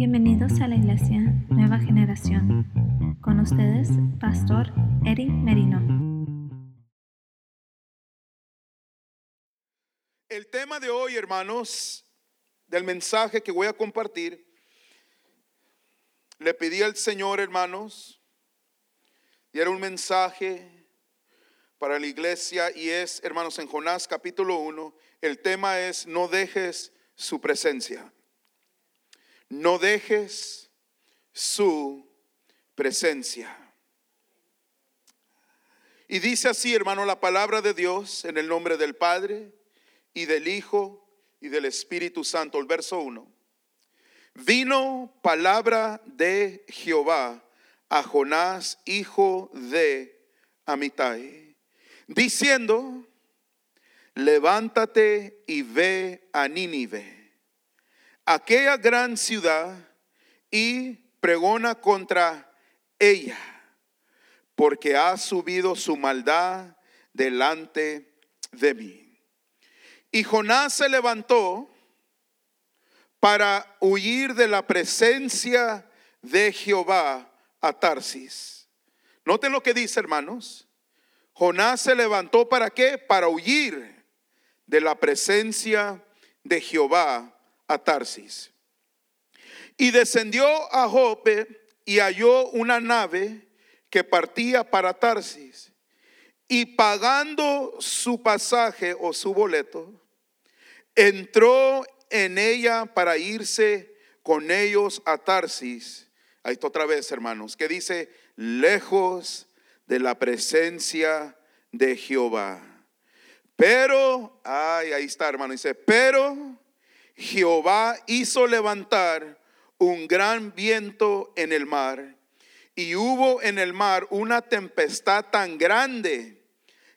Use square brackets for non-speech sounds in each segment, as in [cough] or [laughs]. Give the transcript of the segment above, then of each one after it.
Bienvenidos a la Iglesia Nueva Generación. Con ustedes, Pastor Eric Merino. El tema de hoy, hermanos, del mensaje que voy a compartir, le pedí al Señor, hermanos, y era un mensaje para la iglesia y es, hermanos, en Jonás capítulo 1, el tema es no dejes su presencia. No dejes su presencia. Y dice así, hermano, la palabra de Dios en el nombre del Padre y del Hijo y del Espíritu Santo. El verso 1. Vino palabra de Jehová a Jonás, hijo de Amitai, diciendo, levántate y ve a Nínive, aquella gran ciudad, y pregona contra ella, porque ha subido su maldad delante de mí. Y Jonás se levantó para huir de la presencia de Jehová a Tarsis. Noten lo que dice, hermanos. Jonás se levantó para qué? Para huir de la presencia de Jehová a Tarsis. Y descendió a Jope y halló una nave que partía para Tarsis. Y pagando su pasaje o su boleto, entró en ella para irse con ellos a Tarsis. Ahí está otra vez, hermanos, que dice, lejos de la presencia de Jehová. Pero, ay, ahí está, hermano, dice, pero Jehová hizo levantar un gran viento en el mar y hubo en el mar una tempestad tan grande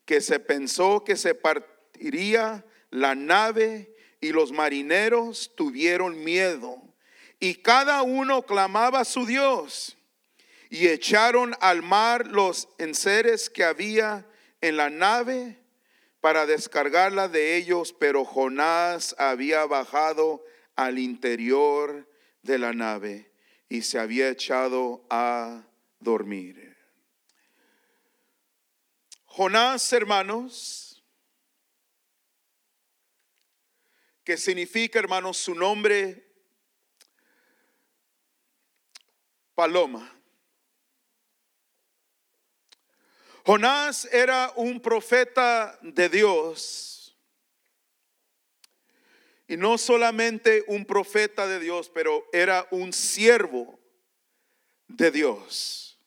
que se pensó que se partiría la nave y los marineros tuvieron miedo y cada uno clamaba a su Dios y echaron al mar los enseres que había en la nave para descargarla de ellos, pero Jonás había bajado al interior de la nave y se había echado a dormir. Jonás, hermanos, que significa, hermanos, su nombre, paloma. Jonás era un profeta de Dios. Y no solamente un profeta de Dios, pero era un siervo de Dios.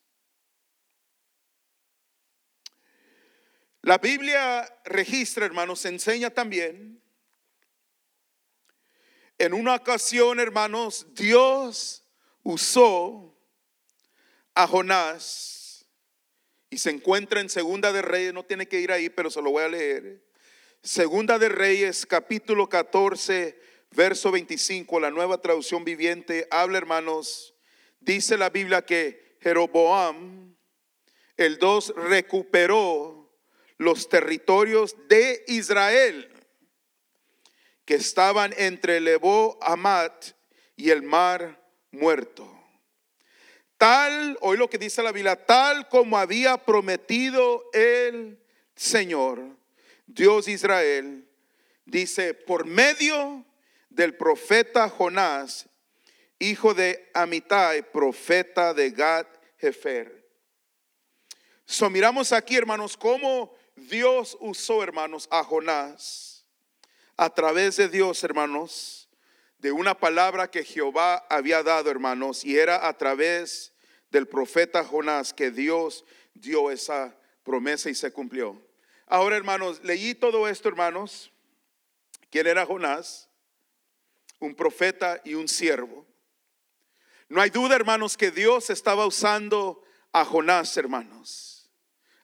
La Biblia registra, hermanos, enseña también. En una ocasión, hermanos, Dios usó a Jonás y se encuentra en Segunda de Reyes, no tiene que ir ahí, pero se lo voy a leer. Segunda de Reyes, capítulo 14, verso 25, la nueva traducción viviente, habla hermanos, dice la Biblia que Jeroboam, el 2, recuperó los territorios de Israel que estaban entre Lebo Amat y el mar muerto. Tal, hoy lo que dice la Biblia, tal como había prometido el Señor, Dios Israel, dice, por medio del profeta Jonás, hijo de Amitai, profeta de Gad Jefer. So miramos aquí, hermanos, cómo Dios usó, hermanos, a Jonás a través de Dios, hermanos, de una palabra que Jehová había dado, hermanos, y era a través del profeta Jonás que Dios dio esa promesa y se cumplió. Ahora, hermanos, leí todo esto, hermanos. ¿Quién era Jonás? Un profeta y un siervo. No hay duda, hermanos, que Dios estaba usando a Jonás, hermanos.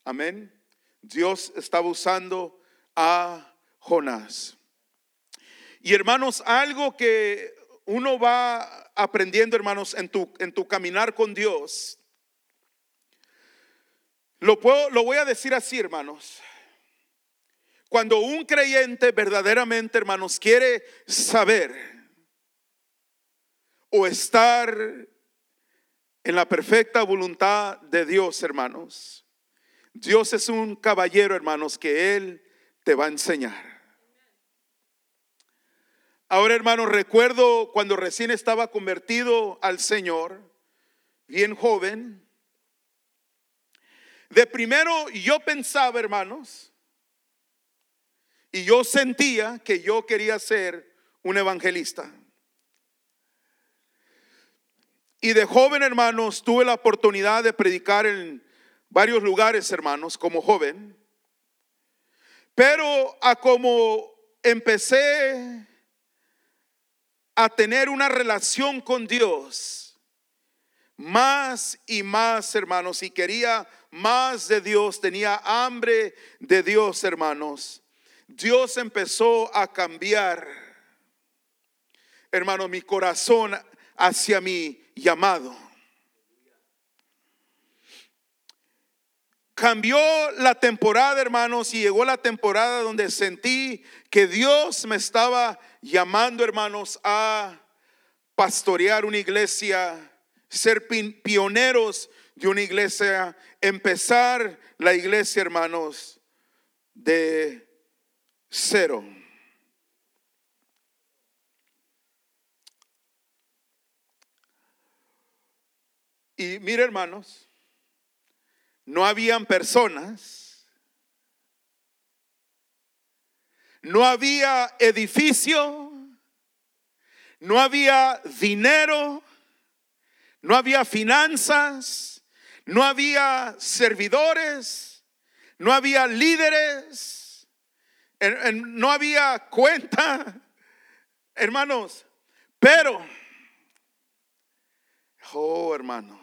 Amén. Dios estaba usando a Jonás. Y hermanos, algo que uno va aprendiendo, hermanos, en tu, en tu caminar con Dios, lo, puedo, lo voy a decir así, hermanos. Cuando un creyente verdaderamente, hermanos, quiere saber o estar en la perfecta voluntad de Dios, hermanos. Dios es un caballero, hermanos, que Él te va a enseñar. Ahora, hermanos, recuerdo cuando recién estaba convertido al Señor, bien joven. De primero yo pensaba, hermanos, y yo sentía que yo quería ser un evangelista. Y de joven, hermanos, tuve la oportunidad de predicar en varios lugares, hermanos, como joven. Pero a como empecé a tener una relación con Dios, más y más, hermanos, y quería más de Dios, tenía hambre de Dios, hermanos. Dios empezó a cambiar, hermano, mi corazón hacia mi llamado. Cambió la temporada, hermanos, y llegó la temporada donde sentí que Dios me estaba llamando, hermanos, a pastorear una iglesia, ser pioneros de una iglesia, empezar la iglesia, hermanos, de cero. Y mire, hermanos, no habían personas, no había edificio, no había dinero, no había finanzas, no había servidores, no había líderes, no había cuenta, hermanos, pero, oh hermano,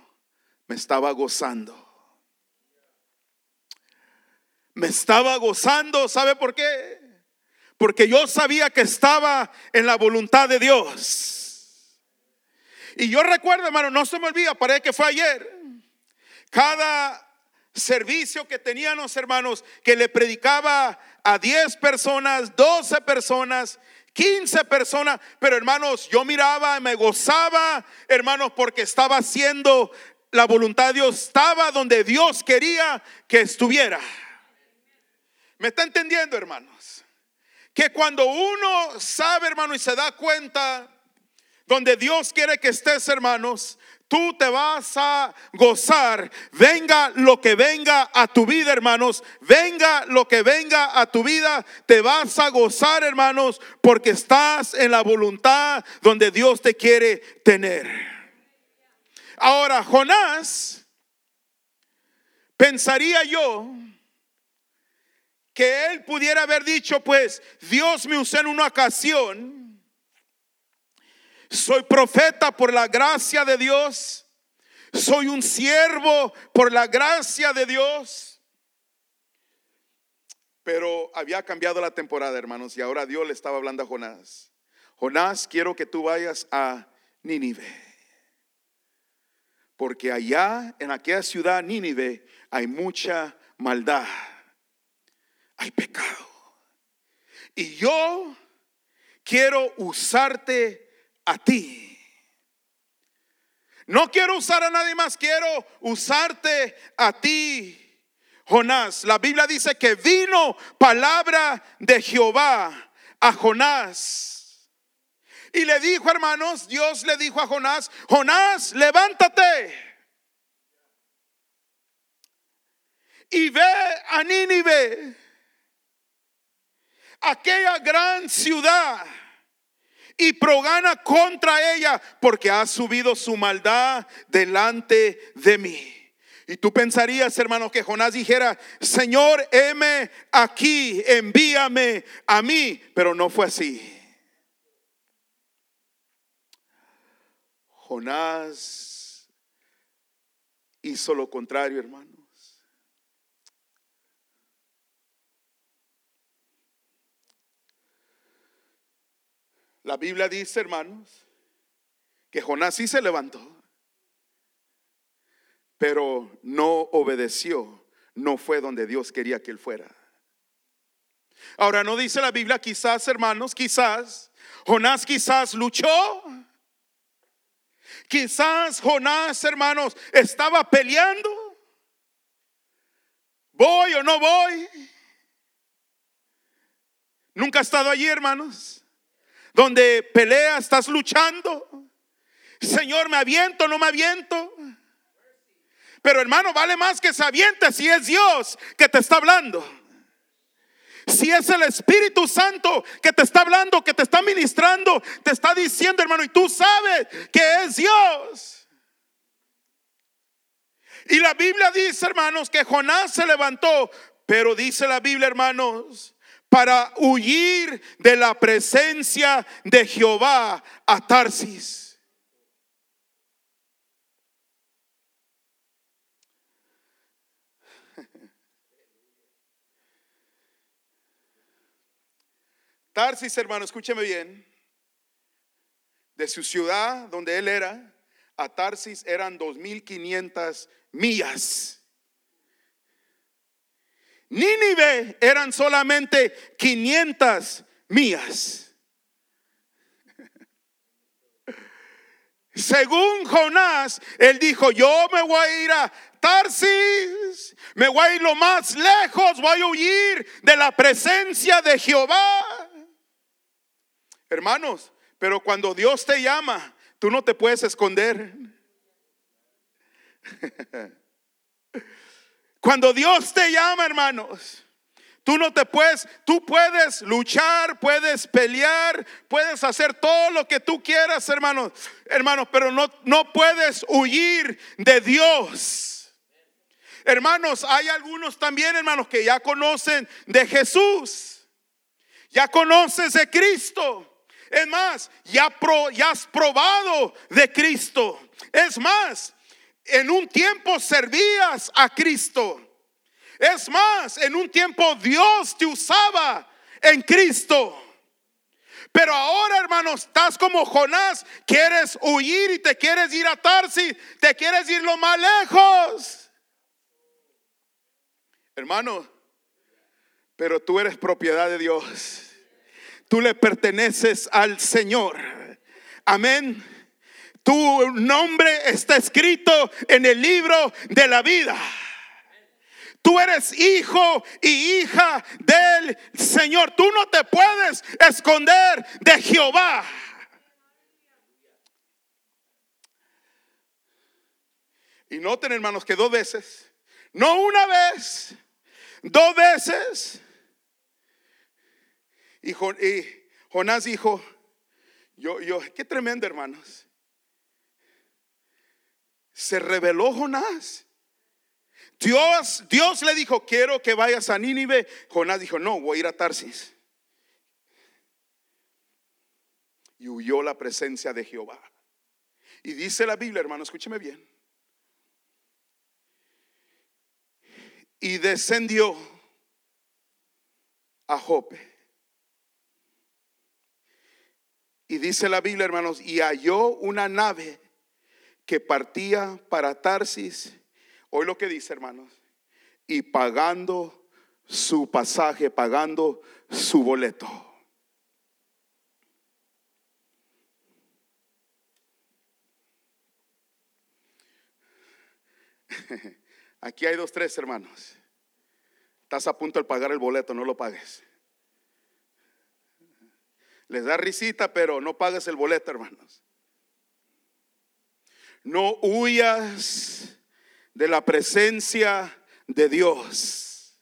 me estaba gozando me estaba gozando, ¿sabe por qué? Porque yo sabía que estaba en la voluntad de Dios. Y yo recuerdo, hermano, no se me olvida, parece que fue ayer. Cada servicio que teníamos, hermanos, que le predicaba a 10 personas, 12 personas, 15 personas, pero hermanos, yo miraba, me gozaba, hermanos, porque estaba haciendo la voluntad de Dios, estaba donde Dios quería que estuviera. ¿Me está entendiendo, hermanos? Que cuando uno sabe, hermano, y se da cuenta donde Dios quiere que estés, hermanos, tú te vas a gozar. Venga lo que venga a tu vida, hermanos. Venga lo que venga a tu vida. Te vas a gozar, hermanos, porque estás en la voluntad donde Dios te quiere tener. Ahora, Jonás, pensaría yo, que él pudiera haber dicho, pues Dios me usó en una ocasión, soy profeta por la gracia de Dios, soy un siervo por la gracia de Dios. Pero había cambiado la temporada, hermanos, y ahora Dios le estaba hablando a Jonás. Jonás, quiero que tú vayas a Nínive. Porque allá en aquella ciudad Nínive hay mucha maldad hay pecado. Y yo quiero usarte a ti. No quiero usar a nadie más, quiero usarte a ti. Jonás, la Biblia dice que vino palabra de Jehová a Jonás. Y le dijo, hermanos, Dios le dijo a Jonás, Jonás, levántate. Y ve a Nínive aquella gran ciudad y progana contra ella porque ha subido su maldad delante de mí. Y tú pensarías, hermano, que Jonás dijera, Señor, heme aquí, envíame a mí, pero no fue así. Jonás hizo lo contrario, hermano. La Biblia dice, hermanos, que Jonás sí se levantó, pero no obedeció, no fue donde Dios quería que él fuera. Ahora, no dice la Biblia, quizás, hermanos, quizás, Jonás quizás luchó, Quizás Jonás, hermanos, estaba peleando. ¿Voy o no voy? Nunca ha estado allí, hermanos. Donde pelea, estás luchando. Señor, me aviento, no me aviento. Pero hermano, vale más que se aviente si es Dios que te está hablando. Si es el Espíritu Santo que te está hablando, que te está ministrando, te está diciendo, hermano, y tú sabes que es Dios. Y la Biblia dice, hermanos, que Jonás se levantó, pero dice la Biblia, hermanos, para huir de la presencia de Jehová a Tarsis. [laughs] Tarsis, hermano, escúcheme bien. De su ciudad, donde él era, a Tarsis eran 2500 millas. Nínive eran solamente 500 millas. [laughs] Según Jonás, él dijo, yo me voy a ir a Tarsis, me voy a ir lo más lejos, voy a huir de la presencia de Jehová. Hermanos, pero cuando Dios te llama, tú no te puedes esconder. [laughs] Cuando Dios te llama, hermanos, tú no te puedes, tú puedes luchar, puedes pelear, puedes hacer todo lo que tú quieras, hermanos, hermanos, pero no, no puedes huir de Dios. Hermanos, hay algunos también, hermanos, que ya conocen de Jesús, ya conoces de Cristo. Es más, ya, ya has probado de Cristo. Es más, en un tiempo servías a Cristo. Es más, en un tiempo Dios te usaba en Cristo. Pero ahora, hermano, estás como Jonás, quieres huir y te quieres ir a Tarsis, te quieres ir lo más lejos. Hermano, pero tú eres propiedad de Dios. Tú le perteneces al Señor. Amén. Tu nombre está escrito en el libro de la vida. Tú eres hijo y hija del Señor. Tú no te puedes esconder de Jehová. Y noten, hermanos, que dos veces, no una vez, dos veces, y, Jonás dijo, yo, yo, qué tremendo hermanos. Se reveló Jonás. Dios, Dios le dijo, quiero que vayas a Nínive. Jonás dijo, no, voy a ir a Tarsis. Y huyó la presencia de Jehová. Y dice la Biblia, hermano, escúcheme bien. Y descendió a Jope Y dice la Biblia, hermanos, y halló una nave que partía para Tarsis. Hoy lo que dice, hermanos, y pagando su pasaje, pagando su boleto. [laughs] Aquí hay dos, tres hermanos. Estás a punto de pagar el boleto, no lo pagues. Les da risita, pero no pagues el boleto, hermanos. No huyas de la presencia de Dios.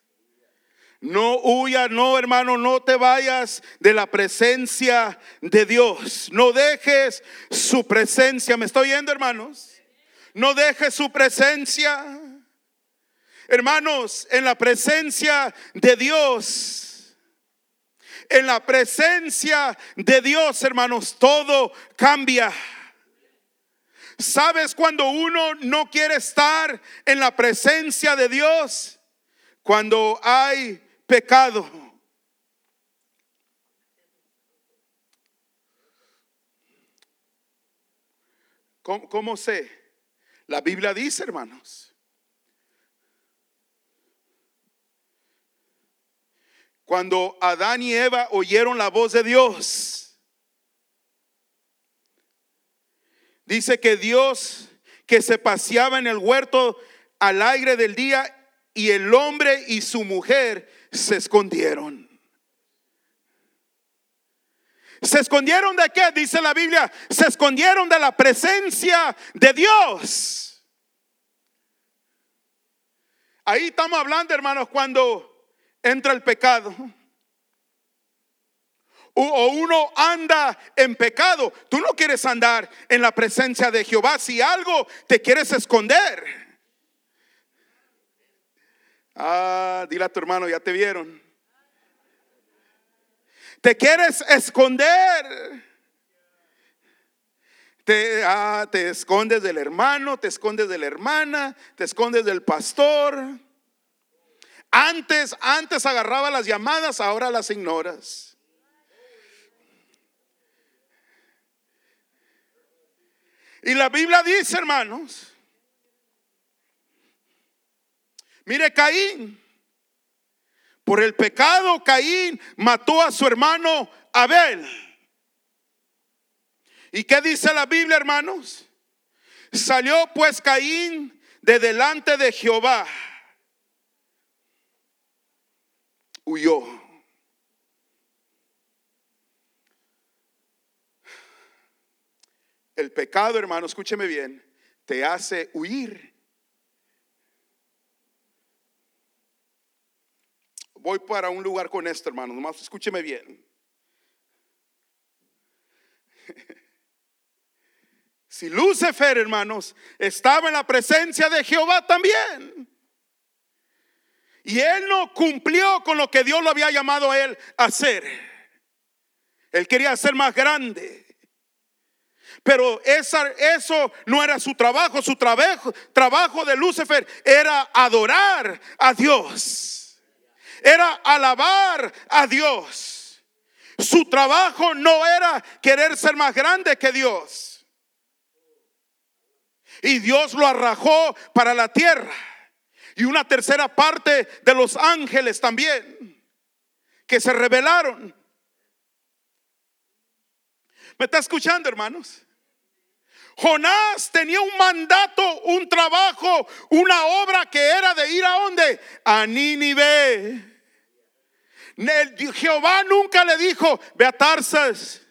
No huyas, no hermano, no te vayas de la presencia de Dios. No dejes su presencia. ¿Me estoy oyendo, hermanos? No dejes su presencia. Hermanos, en la presencia de Dios en la presencia de Dios, hermanos, todo cambia. ¿Sabes cuando uno no quiere estar en la presencia de Dios? Cuando hay pecado. ¿Cómo, sé? La Biblia dice, hermanos, cuando Adán y Eva oyeron la voz de Dios. Dice que Dios que se paseaba en el huerto al aire del día y el hombre y su mujer se escondieron. ¿Se escondieron de qué? Dice la Biblia. Se escondieron de la presencia de Dios. Ahí estamos hablando, hermanos, cuando entra el pecado. O uno anda en pecado. Tú no quieres andar en la presencia de Jehová si algo te quieres esconder. Ah, dile a tu hermano, ya te vieron. Te quieres esconder. Te, ah, te escondes del hermano, te escondes de la hermana, te escondes del pastor. Antes, antes agarraba las llamadas, ahora las ignoras. Y la Biblia dice, hermanos, mire Caín, por el pecado, Caín mató a su hermano Abel. ¿Y qué dice la Biblia, hermanos? Salió pues Caín de delante de Jehová. Huyó. El pecado, hermano, escúcheme bien, te hace huir. Voy para un lugar con esto, hermano. Nomás escúcheme bien. [laughs] Si Lucifer, hermanos, estaba en la presencia de Jehová también. Y él no cumplió con lo que Dios lo había llamado a él a hacer. Él quería ser más grande. Pero esa, eso no era su trabajo. Su trabajo, trabajo de Lucifer era adorar a Dios era alabar a Dios. Su trabajo no era querer ser más grande que Dios. Y Dios lo arrajó para la tierra. Y una tercera parte de los ángeles también, que se rebelaron. ¿Me está escuchando, hermanos? Jonás tenía un mandato, un trabajo, una obra que era de ir a dónde? A Nínive. Jehová nunca le dijo, ve a Tarsas.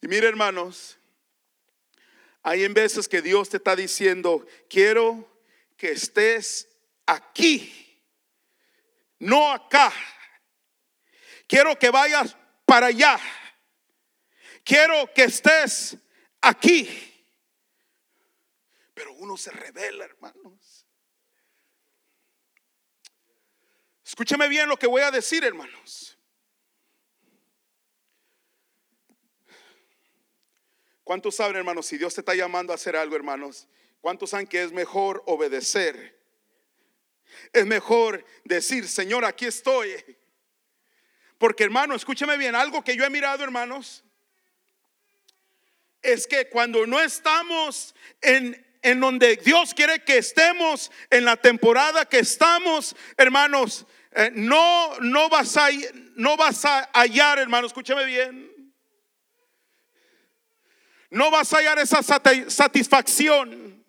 Y mire, hermanos, hay en veces que Dios te está diciendo, quiero que estés aquí, no acá. Quiero que vayas para allá. Quiero que estés aquí. Pero uno se revela, hermanos. Escúcheme bien lo que voy a decir, hermanos. ¿Cuántos saben, hermanos, si Dios te está llamando a hacer algo, hermanos? ¿Cuántos saben que es mejor obedecer? Es mejor decir, Señor, aquí estoy. Porque, hermano, escúcheme bien, algo que yo he mirado, hermanos, es que cuando no estamos en, en donde Dios quiere que estemos, en la temporada que estamos, hermanos, eh, no, no, vas a, no vas a hallar, hermano, escúchame bien. No vas a hallar esa satisfacción.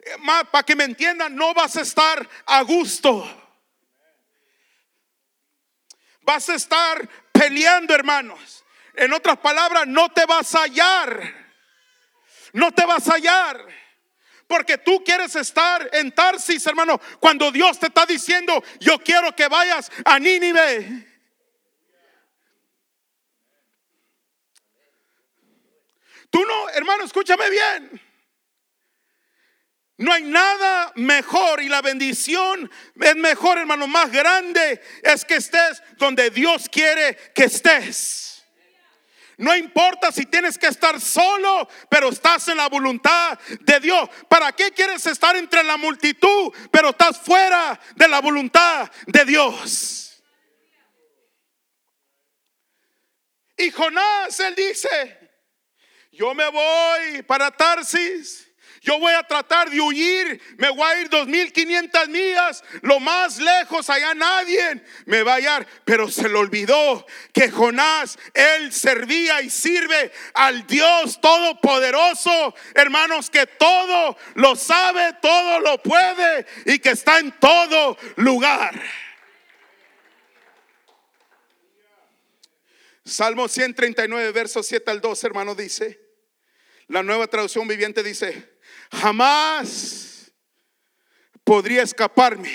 Eh, para que me entiendan, no vas a estar a gusto. Vas a estar peleando, hermanos. En otras palabras, no te vas a hallar. No te vas a hallar. Porque tú quieres estar en Tarsis, hermano, cuando Dios te está diciendo, yo quiero que vayas a Nínive. Tú no, hermano, escúchame bien. No hay nada mejor y la bendición es mejor, hermano, más grande es que estés donde Dios quiere que estés. No importa si tienes que estar solo, pero estás en la voluntad de Dios. ¿Para qué quieres estar entre la multitud, pero estás fuera de la voluntad de Dios? Y Jonás, él dice, yo me voy para Tarsis Yo voy a tratar de huir, me voy a ir 2500 millas, lo más lejos, allá nadie me va a hallar. Pero se le olvidó que Jonás, él servía y sirve al Dios Todopoderoso, hermanos, que todo lo sabe, todo lo puede y que está en todo lugar. Salmo 139, versos 7 al 2, hermano, dice, la nueva traducción viviente dice, jamás podría escaparme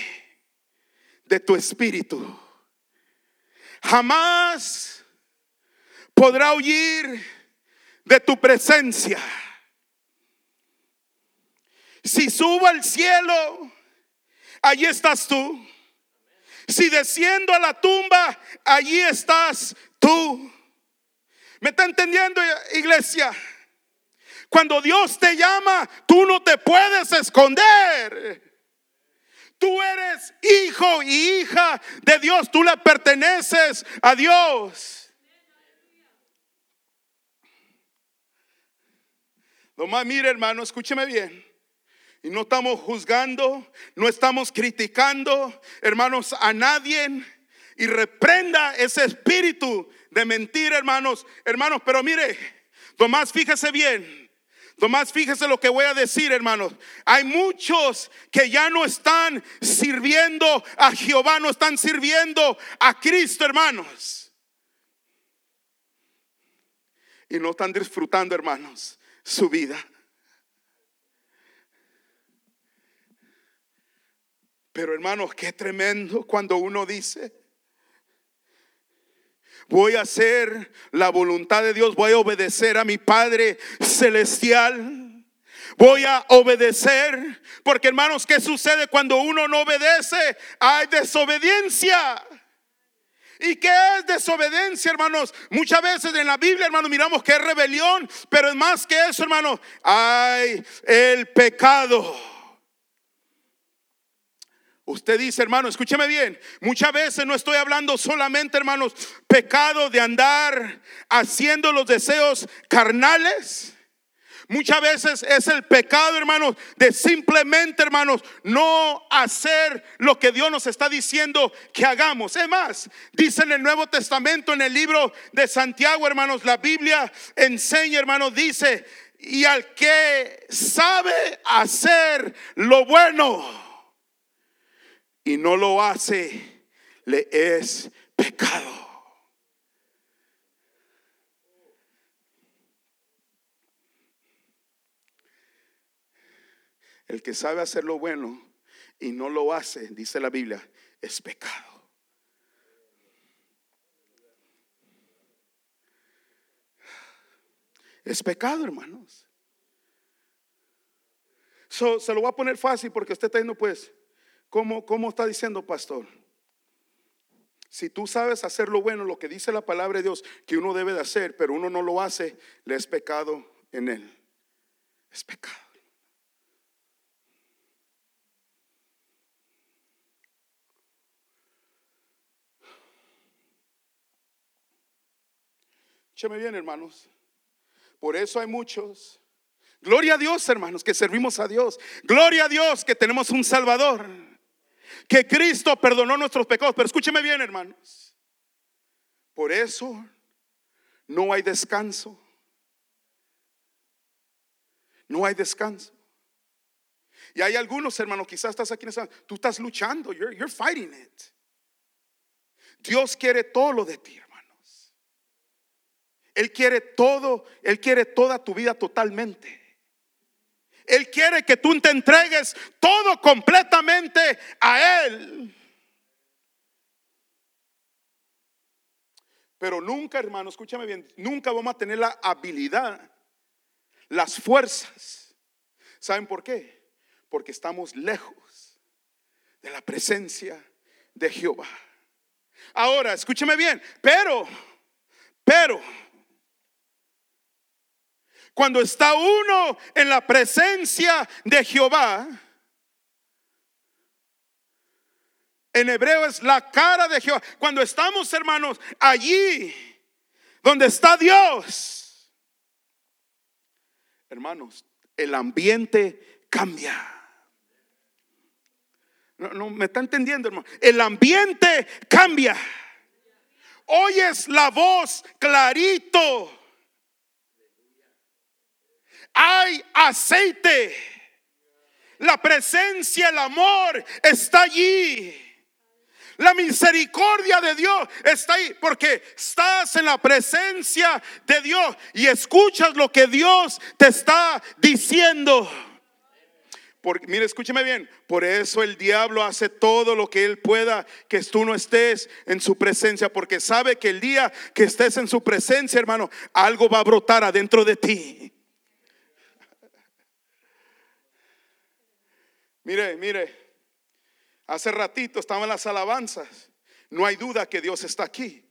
de tu espíritu. Jamás podrá huir de tu presencia. Si subo al cielo, allí estás tú. Si desciendo a la tumba, allí estás tú. ¿Me está entendiendo, iglesia? Cuando Dios te llama, tú no te puedes esconder. Tú eres hijo y hija de Dios, tú le perteneces a Dios. Nomás mire, hermano, escúcheme bien. Y no estamos juzgando, no estamos criticando, hermanos, a nadie. Y reprenda ese espíritu de mentir, hermanos. Hermanos, pero mire, Tomás, fíjese bien. Tomás, fíjese lo que voy a decir, hermanos. Hay muchos que ya no están sirviendo a Jehová, no están sirviendo a Cristo, hermanos. Y no están disfrutando, hermanos, su vida. Pero hermanos, qué tremendo cuando uno dice, voy a hacer la voluntad de Dios, voy a obedecer a mi Padre celestial. Voy a obedecer, porque hermanos, ¿qué sucede cuando uno no obedece? Hay desobediencia. ¿Y qué es desobediencia, hermanos? Muchas veces en la Biblia, hermanos, miramos que es rebelión, pero es más que eso, hermanos. Hay el pecado. Usted dice, hermano, escúcheme bien, muchas veces no estoy hablando solamente, hermanos, pecado de andar haciendo los deseos carnales. Muchas veces es el pecado, hermanos, de simplemente, hermanos, no hacer lo que Dios nos está diciendo que hagamos. Es más, dice en el Nuevo Testamento, en el libro de Santiago, hermanos, la Biblia enseña, hermanos, dice, y al que sabe hacer lo bueno y no lo hace, le es pecado. El que sabe hacer lo bueno y no lo hace, dice la Biblia, es pecado. Es pecado, hermanos. se lo voy a poner fácil porque usted está diciendo, pues, ¿Cómo, está diciendo, pastor? Si tú sabes hacer lo bueno, lo que dice la palabra de Dios que uno debe de hacer, pero uno no lo hace, le es pecado en él. Es pecado. Écheme bien, hermanos. Por eso hay muchos. Gloria a Dios, hermanos, que servimos a Dios. Gloria a Dios que tenemos un Salvador que Cristo perdonó nuestros pecados. Pero escúcheme bien, hermanos. Por eso no hay descanso. No hay descanso. Y hay algunos hermanos, quizás estás aquí en esa, tú estás luchando, you're, you're fighting it. Dios quiere todo lo de ti, hermanos. Él quiere todo, Él quiere toda tu vida totalmente. Él quiere que tú te entregues todo completamente a Él. Pero nunca, hermano, escúchame bien, nunca vamos a tener la habilidad, las fuerzas. ¿Saben por qué? Porque estamos lejos de la presencia de Jehová. Ahora, escúchame bien, pero, pero, cuando está uno en la presencia de Jehová, en hebreo es la cara de Jehová. Cuando estamos, hermanos, allí donde está Dios, hermanos, el ambiente cambia. No, no me está entendiendo, hermano. El ambiente cambia. Oyes la voz clarito. Hay aceite. La presencia, el amor está allí. La misericordia de Dios está ahí porque estás en la presencia de Dios y escuchas lo que Dios te está diciendo. Porque, mire, escúcheme bien. Por eso el diablo hace todo lo que él pueda que tú no estés en su presencia. Porque sabe que el día que estés en su presencia, hermano, algo va a brotar adentro de ti. Mire, mire, Hace ratito estaban las alabanzas. No hay duda que Dios está aquí.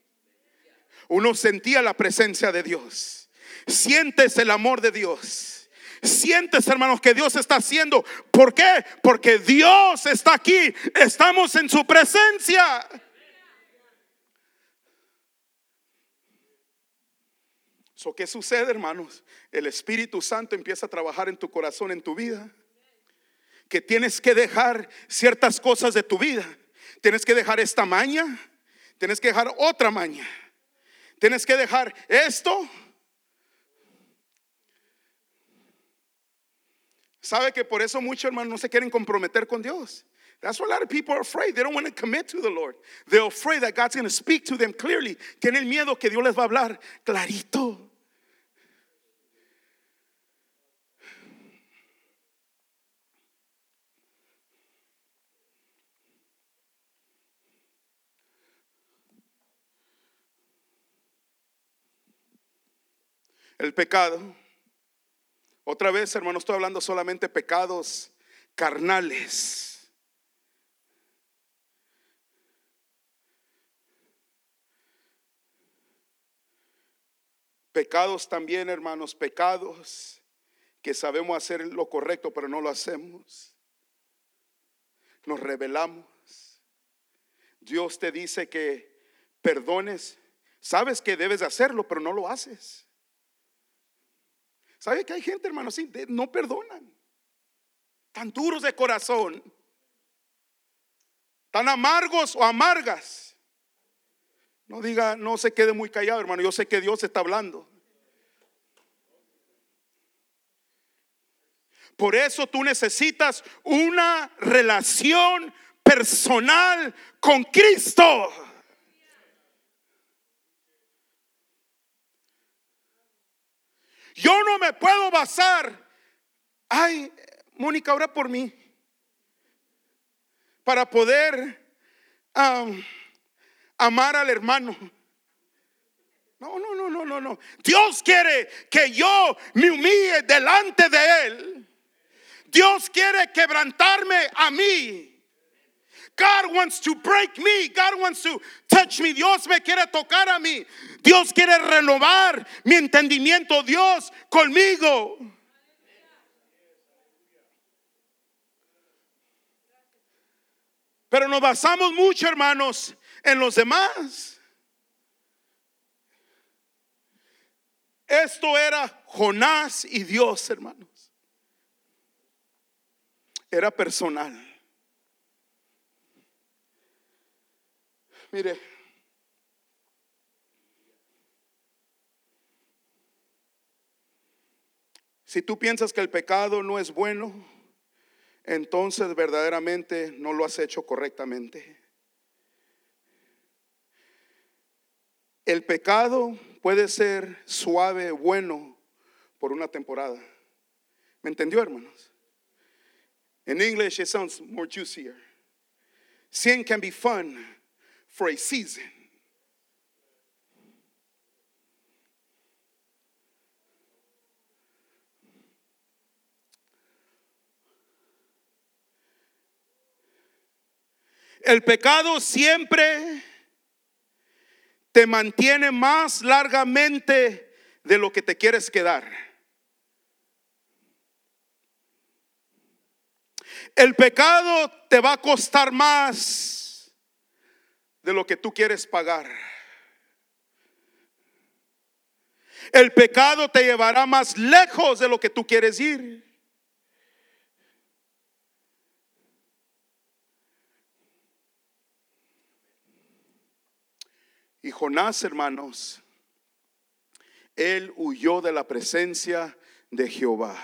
Uno sentía la presencia de Dios. Sientes el amor de Dios. Sientes, hermanos, que Dios está haciendo. ¿Por qué? Porque Dios está aquí. Estamos en su presencia. ¿Qué sucede, hermanos? El Espíritu Santo empieza a trabajar en tu corazón, en tu vida que tienes que dejar ciertas cosas de tu vida. Tienes que dejar esta maña, tienes que dejar otra maña. Tienes que dejar esto. Sabe que por eso muchos hermanos no se quieren comprometer con Dios. That's why a lot of people are afraid. They don't want to commit to the Lord. They're afraid that God's going to speak to them clearly. Tienen miedo que Dios les va a hablar clarito. El pecado. Otra vez, hermano, estoy hablando solamente pecados carnales. Pecados también, hermanos, pecados que sabemos hacer lo correcto, pero no lo hacemos. Nos rebelamos. Dios te dice que perdones. Sabes que debes hacerlo, pero no lo haces. ¿Sabe que hay gente, hermano, así, no perdonan? Tan duros de corazón, tan amargos o amargas. No diga, no se quede muy callado, hermano. Yo sé que Dios está hablando. Por eso tú necesitas una relación personal con Cristo. Yo no me puedo basar. Ay, Mónica, ora por mí. Para poder amar al hermano. No, no, no, no, no, no. Dios quiere que yo me humille delante de Él. Dios quiere quebrantarme a mí. God wants to break me. God wants to touch me. Dios me quiere tocar a mí. Dios quiere renovar mi entendimiento. Dios conmigo. Pero nos basamos mucho, hermanos, en los demás. Esto era Jonás y Dios, hermanos. Era personal. Mire, si tú piensas que el pecado no es bueno, entonces verdaderamente no lo has hecho correctamente. El pecado puede ser suave, bueno, por una temporada. ¿Me entendió, hermanos? In English, it sounds more juicier. Sin can be fun for a season. El pecado siempre te mantiene más largamente de lo que te quieres quedar. El pecado te va a costar más de lo que tú quieres pagar. El pecado te llevará más lejos de lo que tú quieres ir. Y Jonás, hermanos, él huyó de la presencia de Jehová.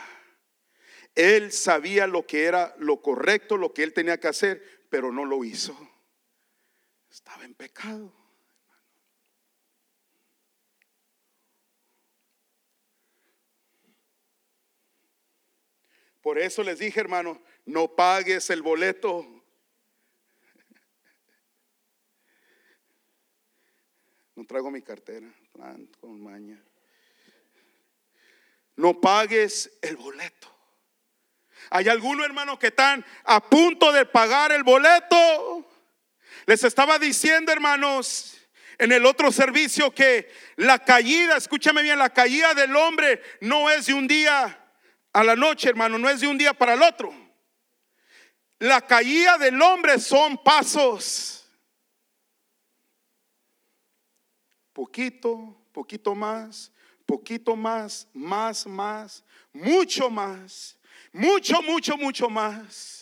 Él sabía lo que era lo correcto, lo que él tenía que hacer, pero no lo hizo. Estaba en pecado. Por eso les dije, hermano, no pagues el boleto. No traigo mi cartera con maña. No pagues el boleto. Hay algunos hermanos que están a punto de pagar el boleto. Les estaba diciendo, hermanos, en el otro servicio que la caída, escúchame bien, la caída del hombre no es de un día a la noche, hermano, no es de un día para el otro. La caída del hombre son pasos. Poquito, poquito más, poquito más, más, más, mucho más, mucho, mucho, mucho más.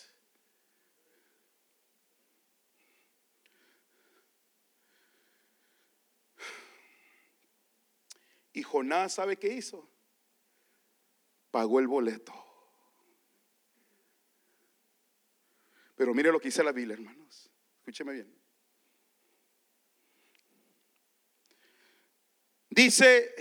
Y Jonás, ¿sabe qué hizo? pagó el boleto. Pero mire lo que dice la Biblia, hermanos. Escúcheme bien. Dice,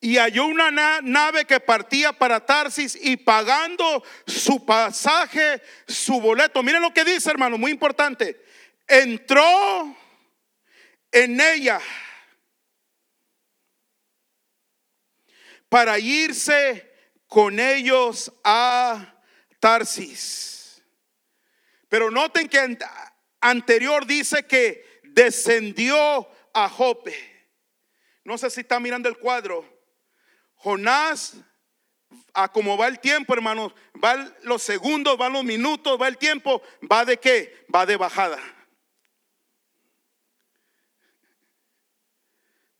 y halló una nave que partía para Tarsis y pagando su pasaje, su boleto. Miren lo que dice, hermano, muy importante. Entró en ella para irse con ellos a Tarsis. Pero noten que anterior dice que descendió a Jope. No sé si está mirando el cuadro. Jonás, a como va el tiempo, hermanos, va los segundos, van los minutos, va el tiempo, va de qué? Va de bajada.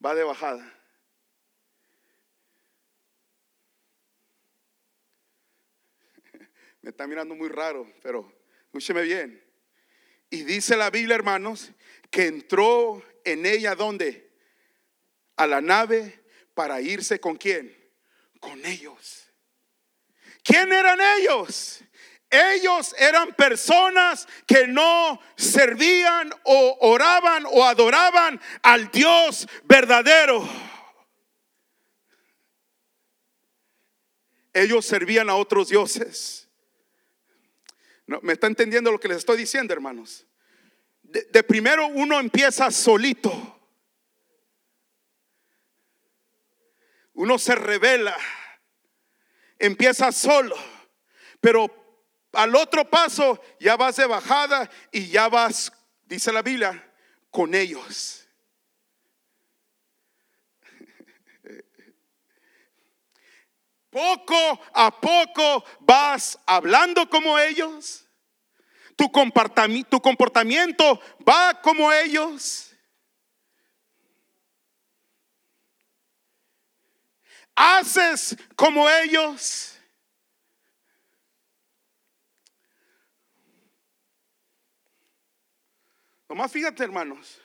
Va de bajada. Me está mirando muy raro, pero escúcheme bien. Y dice la Biblia, hermanos, que entró en ella donde? A la nave para irse con quién? Con ellos. ¿Quién eran ellos? Ellos eran personas que no servían o oraban o adoraban al Dios verdadero. Ellos servían a otros dioses. ¿Me está entendiendo lo que les estoy diciendo, hermanos? De, primero uno empieza solito. Uno se revela. Empieza solo. Pero al otro paso ya vas de bajada y ya vas, dice la Biblia, con ellos. Poco a poco vas hablando como ellos. Tu tu comportamiento va como ellos. Haces como ellos. Nomás fíjate, hermanos.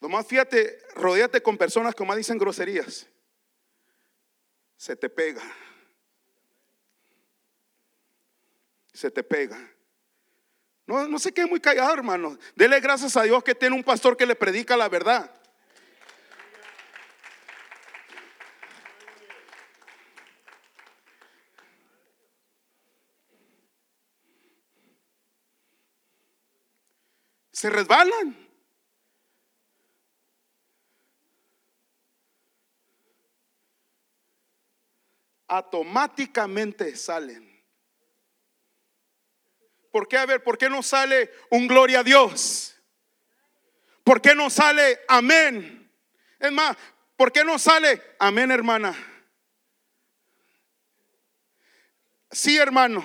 Nomás fíjate, rodeate con personas que más dicen groserías. Se te pega. Se te pega. No, no se quede muy callado, hermano. Dele gracias a Dios que tiene un pastor que le predica la verdad. Se resbalan. Automáticamente salen. ¿Por qué? A ver, ¿por qué no sale un gloria a Dios? ¿Por qué no sale amén? Es más, ¿por qué no sale amén, hermana? Sí, hermano.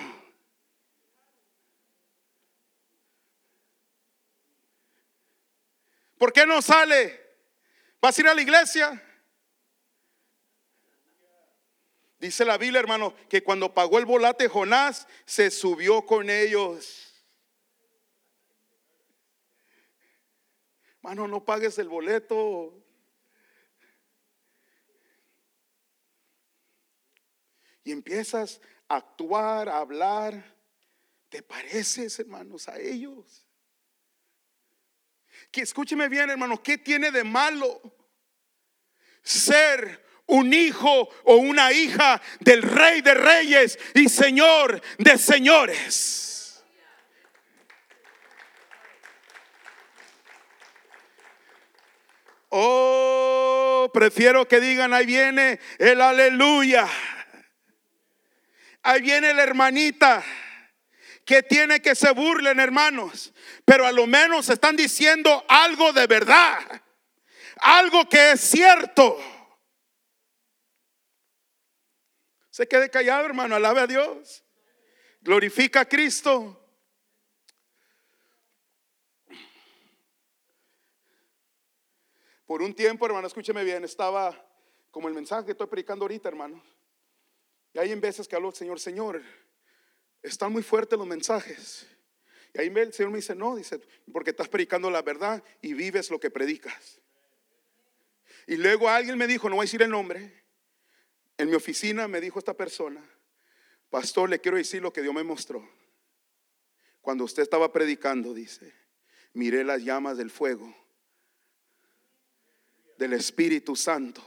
¿Por qué no sale? ¿Vas a ir a la iglesia? Dice la Biblia, hermano, que cuando pagó el volate Jonás, se subió con ellos. Mano, no pagues el boleto. Y empiezas a actuar, a hablar. ¿Te pareces, hermanos, a ellos? Que escúcheme bien, hermano, ¿qué tiene de malo ser un hijo o una hija del rey de reyes y señor de señores? Oh, prefiero que digan, ahí viene el aleluya. Ahí viene la hermanita que tiene que se burlen, hermanos, pero a lo menos están diciendo algo de verdad, algo que es cierto. Se quede callado, hermano, alabe a Dios, glorifica a Cristo. Por un tiempo, hermano, escúcheme bien, estaba como el mensaje que estoy predicando ahorita, hermano. Y hay en veces que hablo el Señor, Señor, están muy fuertes los mensajes. Y ahí el Señor me dice, no, dice, porque estás predicando la verdad y vives lo que predicas. Y luego alguien me dijo, no voy a decir el nombre, en mi oficina me dijo esta persona, pastor, le quiero decir lo que Dios me mostró. Cuando usted estaba predicando, dice, miré las llamas del fuego, del Espíritu Santo,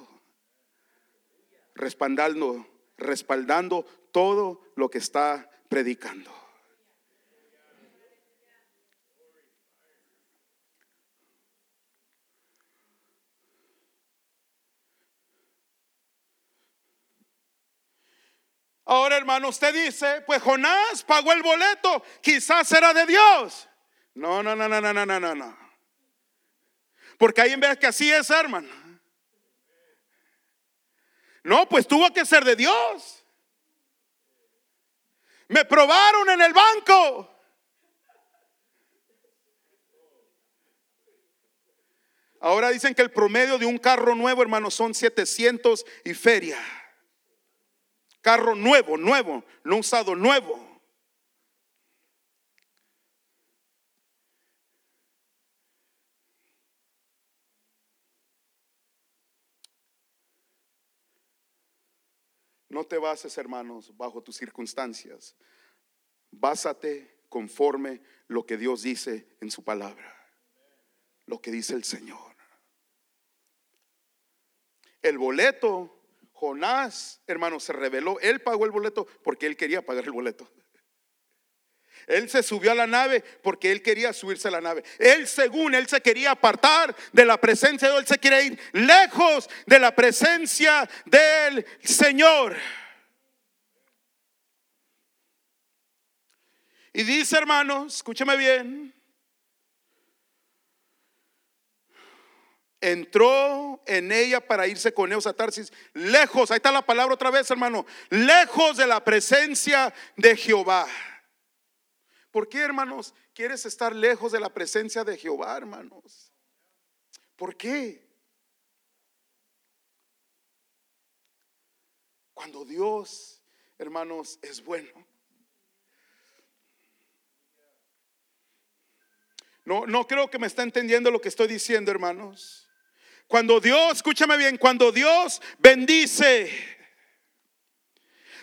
respaldando, respaldando todo lo que está predicando. Ahora, hermano, usted dice, pues Jonás pagó el boleto, quizás era de Dios. No, no, no, no, no, no, no, no. Porque hay en vez que así es, hermano. No, pues tuvo que ser de Dios. Me probaron en el banco. Ahora dicen que el promedio de un carro nuevo, hermano, son 700 y feria. Carro nuevo, nuevo, no usado, nuevo. No te bases, hermanos, bajo tus circunstancias. Básate conforme lo que Dios dice en su palabra. Lo que dice el Señor. El boleto, Jonás, hermanos, se reveló. Él pagó el boleto porque él quería pagar el boleto. Él se subió a la nave porque él quería subirse a la nave. Él, según él se quería apartar de la presencia de Dios, él se quería ir lejos de la presencia del Señor. Y dice, hermanos, escúchame bien. Entró en ella para irse con ellos a Tarsis, lejos, ahí está la palabra otra vez, hermano, lejos de la presencia de Jehová. ¿Por qué, hermanos, quieres estar lejos de la presencia de Jehová, hermanos? ¿Por qué? Cuando Dios, hermanos, es bueno. No, no creo que me está entendiendo lo que estoy diciendo, hermanos. Cuando Dios, escúchame bien, cuando Dios bendice,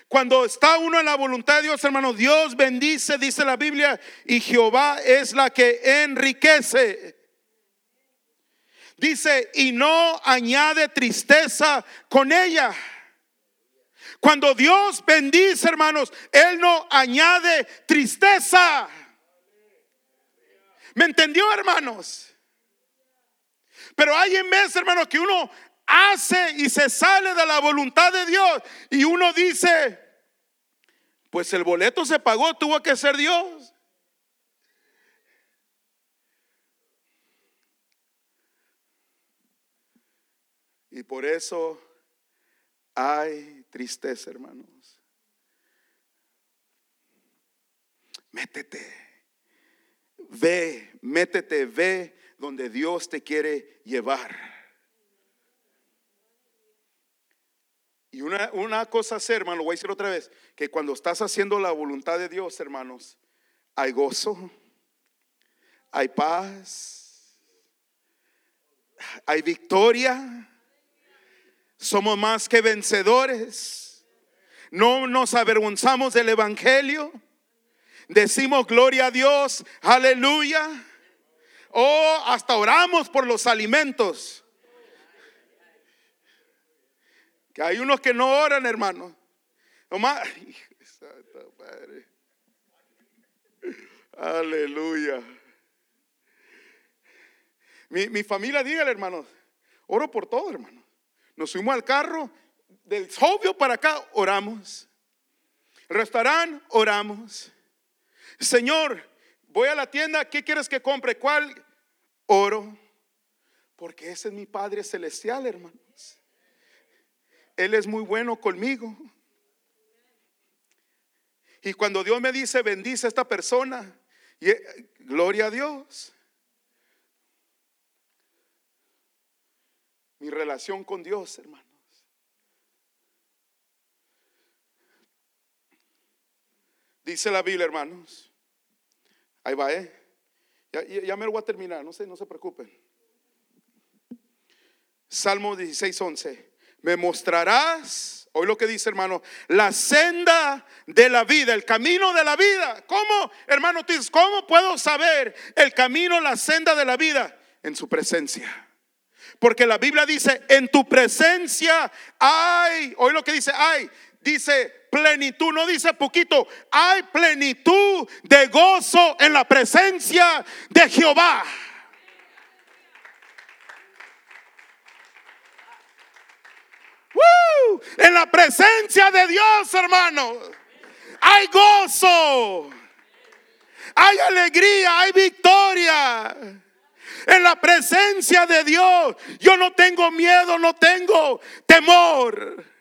cuando está uno en la voluntad de Dios, hermano, Dios bendice, dice la Biblia, y Jehová es la que enriquece. Dice, y no añade tristeza con ella. Cuando Dios bendice, hermanos, Él no añade tristeza. ¿Me entendió, hermanos? Pero hay en vez, hermanos, que uno hace y se sale de la voluntad de Dios y uno dice, pues el boleto se pagó, tuvo que ser Dios. Y por eso hay tristeza, hermanos. Métete, ve, métete, ve donde Dios te quiere llevar. Y una, una cosa hacer, hermano, lo voy a decir otra vez, que cuando estás haciendo la voluntad de Dios, hermanos, hay gozo, hay paz, hay victoria. Somos más que vencedores. No nos avergonzamos del Evangelio. Decimos gloria a Dios, aleluya. Oh, hasta oramos por los alimentos. Que hay unos que no oran, hermano. [laughs] Aleluya. Mi, mi familia, dígale, hermano, oro por todo, hermano. Nos fuimos al carro, del obvio para acá, oramos. Restaurante, oramos. Señor, voy a la tienda, ¿qué quieres que compre? ¿Cuál? Oro. Porque ese es mi Padre Celestial, hermanos. Él es muy bueno conmigo. Y cuando Dios me dice, bendice a esta persona, y, eh, gloria a Dios. Mi relación con Dios, hermanos. Dice la Biblia, hermanos. Ahí va, ¿eh? Ya, me lo voy a terminar, no se, no se preocupen. Salmo 16, 11. Me mostrarás, hoy lo que dice hermano, la senda de la vida, el camino de la vida. ¿Cómo, hermano, dices, cómo puedo saber el camino, la senda de la vida? En su presencia. Porque la Biblia dice, en tu presencia hay, hoy lo que dice, hay, dice plenitud, no dice poquito, hay plenitud de gozo en la presencia de Jehová. En la presencia de Dios, hermano, hay gozo, hay alegría, hay victoria. En la presencia de Dios, yo no tengo miedo, no tengo temor.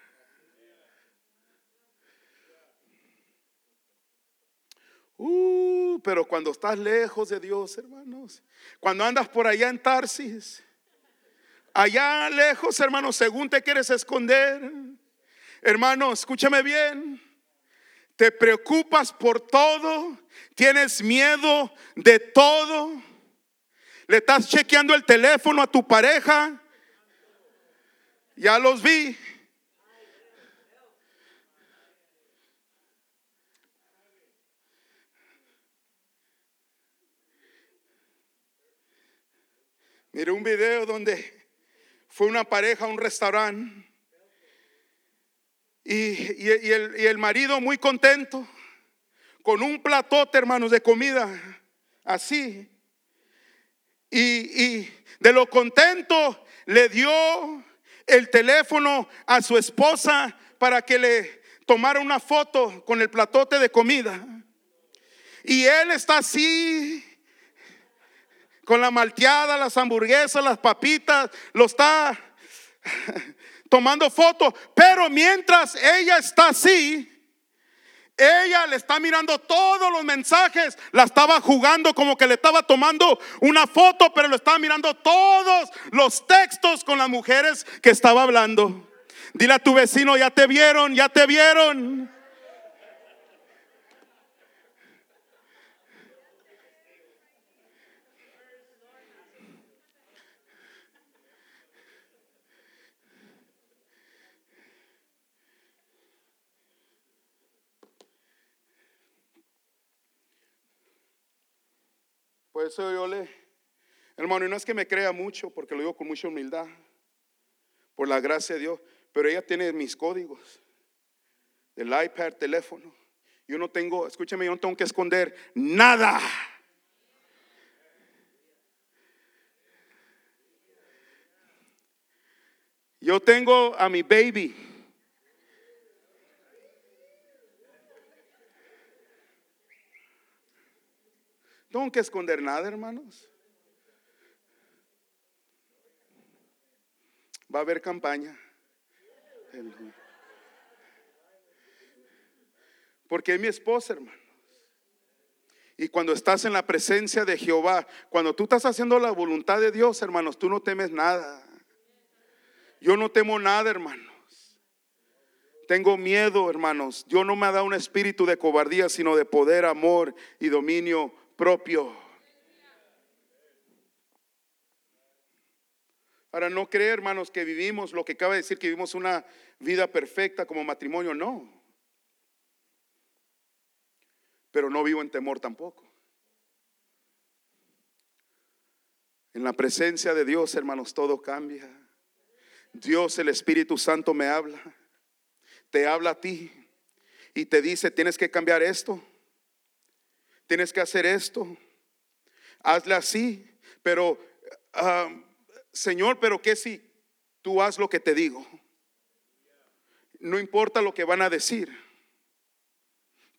Uh, pero cuando estás lejos de Dios, hermanos, cuando andas por allá en Tarsis, allá lejos, hermanos, según te quieres esconder, hermano, escúchame bien, te preocupas por todo, tienes miedo de todo, le estás chequeando el teléfono a tu pareja, ya los vi. Miré un video donde fue una pareja a un restaurante y, el, marido muy contento con un platote, hermanos, de comida así. Y, y de lo contento le dio el teléfono a su esposa para que le tomara una foto con el platote de comida. Y él está así con la malteada, las hamburguesas, las papitas, lo está [laughs] tomando fotos. Pero mientras ella está así, ella le está mirando todos los mensajes, la estaba jugando como que le estaba tomando una foto, pero le estaba mirando todos los textos con las mujeres que estaba hablando. Dile a tu vecino, ya te vieron, ya te vieron. Por eso yo le, hermano, y no es que me crea mucho, porque lo digo con mucha humildad, por la gracia de Dios, pero ella tiene mis códigos del iPad, teléfono. Yo no tengo, escúchame, yo no tengo que esconder nada. Yo tengo a mi baby tengo que esconder nada, hermanos. Va a haber campaña. Porque es mi esposa, hermanos. Y cuando estás en la presencia de Jehová, cuando tú estás haciendo la voluntad de Dios, hermanos, tú no temes nada. Yo no temo nada, hermanos. Tengo miedo, hermanos. Dios no me ha dado un espíritu de cobardía, sino de poder, amor y dominio propio. Ahora, no cree, hermanos, que vivimos lo que acaba de decir, que vivimos una vida perfecta como matrimonio, no. Pero no vivo en temor tampoco. En la presencia de Dios, hermanos, todo cambia. Dios, el Espíritu Santo me habla, te habla a ti y te dice, tienes que cambiar esto, tienes que hacer esto, hazle así, pero, ah, Señor, pero ¿qué si tú haz lo que te digo? No importa lo que van a decir,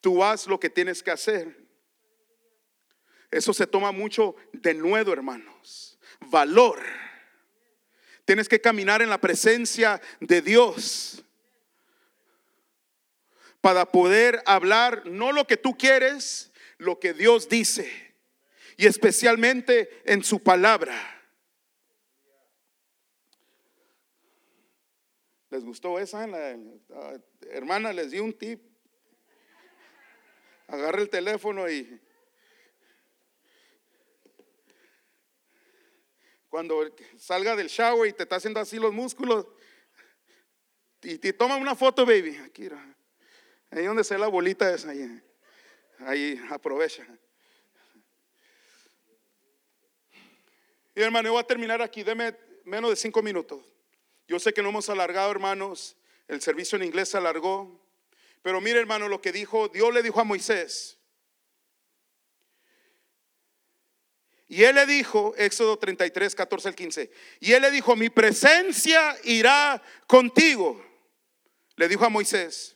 tú haz lo que tienes que hacer. Eso se toma mucho de nuevo, hermanos. Valor. Tienes que caminar en la presencia de Dios para poder hablar no lo que tú quieres, lo que Dios dice. Y especialmente en su palabra. ¿Les gustó esa? hermana, les di un tip. Agarra el teléfono y cuando salga del shower y te está haciendo así los músculos y te toma una foto, baby. Aquí, ahí donde se la bolita es ahí. Ahí aprovecha. Y hermano, yo voy a terminar aquí. Deme menos de cinco minutos. Yo sé que no hemos alargado, hermanos. El servicio en inglés se alargó. Pero mire, hermano, lo que dijo, Dios le dijo a Moisés. Y él le dijo, Éxodo 33, 14 al 15, y él le dijo, mi presencia irá contigo, le dijo a Moisés.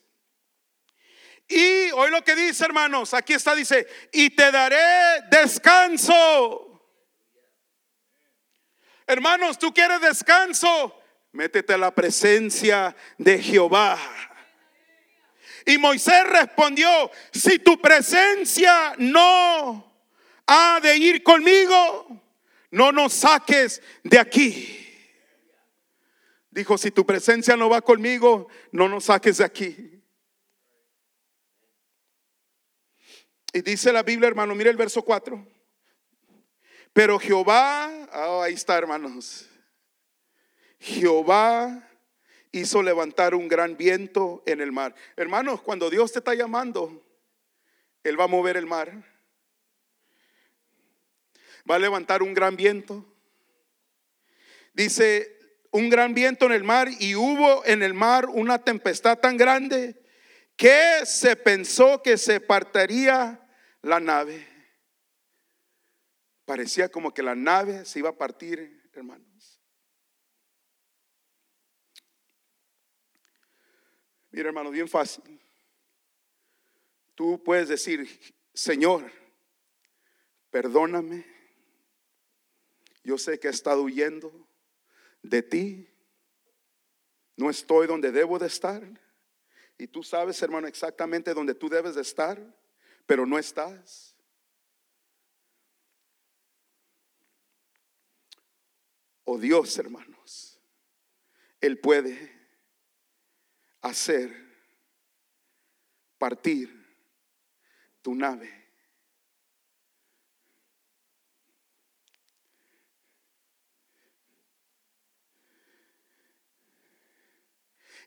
Y hoy lo que dice, hermanos, aquí está, dice, y te daré descanso. Hermanos, tú quieres descanso, métete a la presencia de Jehová. Y Moisés respondió, si tu presencia no ha de ir conmigo, no nos saques de aquí. Dijo, si tu presencia no va conmigo, no nos saques de aquí. Y dice la Biblia, hermano, mire el verso 4. Pero Jehová, oh, ahí está, hermanos. Jehová hizo levantar un gran viento en el mar. Hermanos, cuando Dios te está llamando, Él va a mover el mar va a levantar un gran viento. Dice, un gran viento en el mar y hubo en el mar una tempestad tan grande que se pensó que se partiría la nave. Parecía como que la nave se iba a partir, hermanos. Mira, hermano, bien fácil. Tú puedes decir, Señor, perdóname yo sé que he estado huyendo de ti. No estoy donde debo de estar. Y tú sabes, hermano, exactamente donde tú debes de estar, pero no estás. Oh Dios, hermanos, Él puede hacer partir tu nave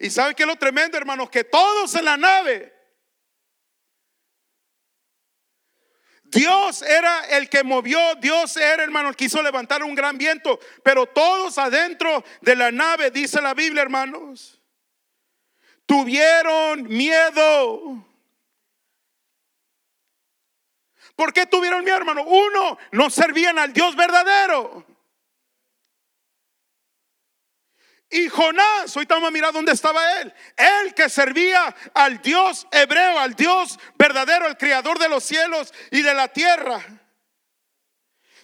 Y sabe que lo tremendo, hermanos, que todos en la nave, Dios era el que movió, Dios era, hermano, el que levantar un gran viento, pero todos adentro de la nave, dice la Biblia, hermanos, tuvieron miedo. ¿Por qué tuvieron miedo, hermano? Uno, no servían al Dios verdadero. Y Jonás, ahorita vamos a mirar dónde estaba él. Él que servía al Dios hebreo, al Dios verdadero, el creador de los cielos y de la tierra.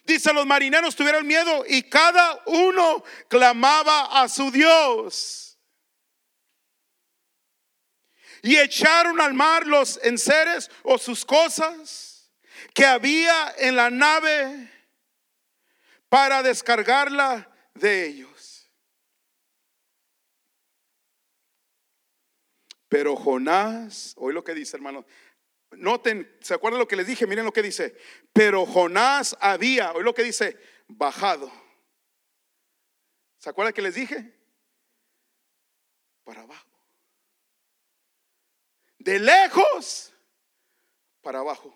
Dice, los marineros tuvieron miedo y cada uno clamaba a su Dios. Y echaron al mar los enseres o sus cosas que había en la nave para descargarla de ellos. Pero Jonás, hoy lo que dice, hermano. Noten, ¿se acuerdan lo que les dije? Miren lo que dice. Pero Jonás había, hoy lo que dice, bajado ¿Se acuerdan que les dije? Para abajo. De lejos para abajo.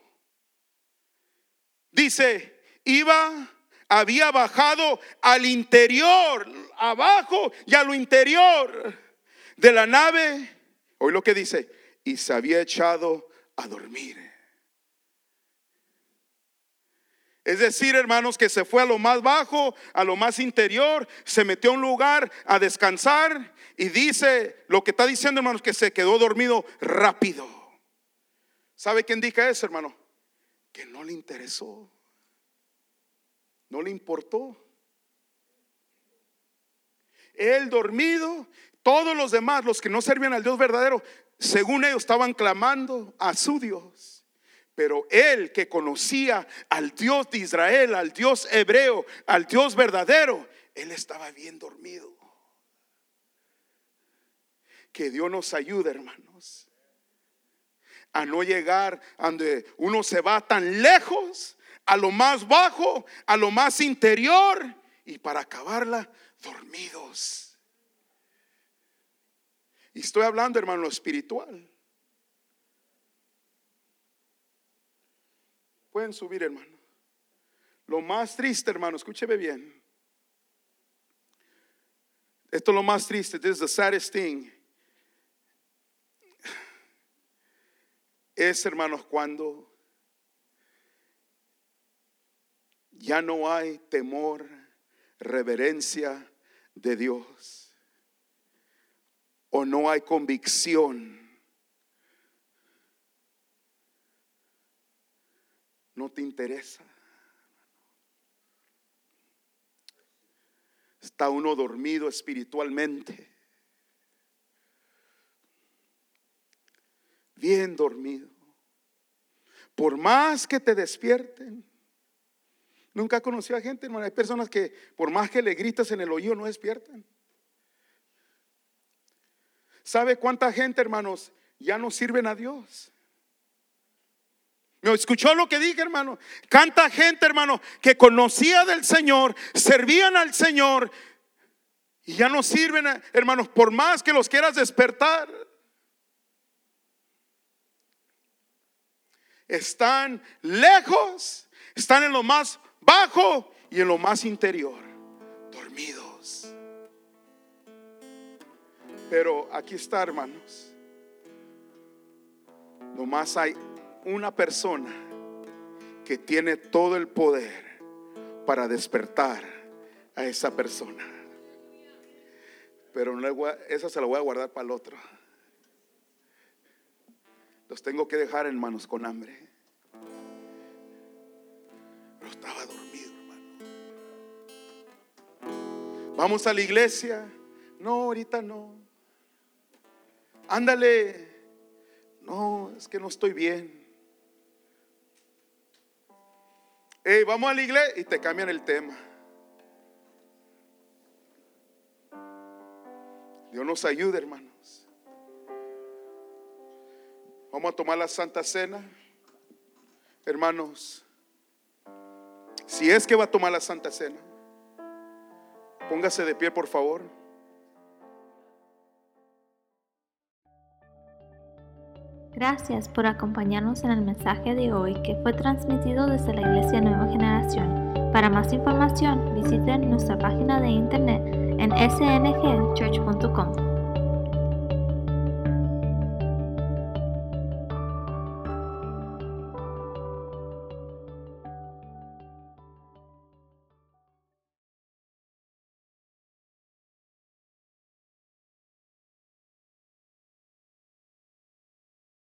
Dice, iba, había bajado al interior, abajo y a lo interior de la nave. Hoy lo que dice, y se había echado a dormir. Es decir, hermanos, que se fue a lo más bajo, a lo más interior, se metió a un lugar a descansar y dice, lo que está diciendo, hermanos, que se quedó dormido rápido. ¿Sabe qué indica eso, hermano? Que no le interesó, no le importó. Él dormido, todos los demás, los que no servían al Dios verdadero, según ellos estaban clamando a su Dios. Pero él que conocía al Dios de Israel, al Dios hebreo, al Dios verdadero, él estaba bien dormido. Que Dios nos ayude, hermanos, a no llegar a donde uno se va tan lejos, a lo más bajo, a lo más interior, y para acabarla, dormidos. Y estoy hablando, hermano, espiritual. Pueden subir, hermano. Lo más triste, hermano, escúcheme bien. Esto es lo más triste. This is the saddest thing. Es, hermanos, cuando ya no hay temor, reverencia de Dios. O no hay convicción no te interesa. Está uno dormido espiritualmente. Bien dormido. Por más que te despierten. Nunca conocí a gente, hermano. Hay personas que por más que le gritas en el oído no despiertan. ¿Sabe cuánta gente, hermanos, ya no sirven a Dios? ¿Me escuchó lo que dije, hermano? Canta gente, hermano, que conocía del Señor, servían al Señor y ya no sirven, hermanos, por más que los quieras despertar. Están lejos, están en lo más bajo y en lo más interior, dormidos. Pero aquí está, hermanos. Nomás hay una persona que tiene todo el poder para despertar a esa persona. Pero no esa se la voy a guardar para el otro. Los tengo que dejar en manos con hambre. Pero estaba dormido, hermano. Vamos a la iglesia. No, ahorita no. Ándale. No, es que no estoy bien. vamos a la iglesia y te cambian el tema. Dios nos ayude, hermanos. Vamos a tomar la Santa Cena. Hermanos, si es que va a tomar la Santa Cena, póngase de pie, por favor. Gracias por acompañarnos en el mensaje de hoy que fue transmitido desde la Iglesia Nueva Generación. Para más información, visiten nuestra página de internet en sngchurch.com.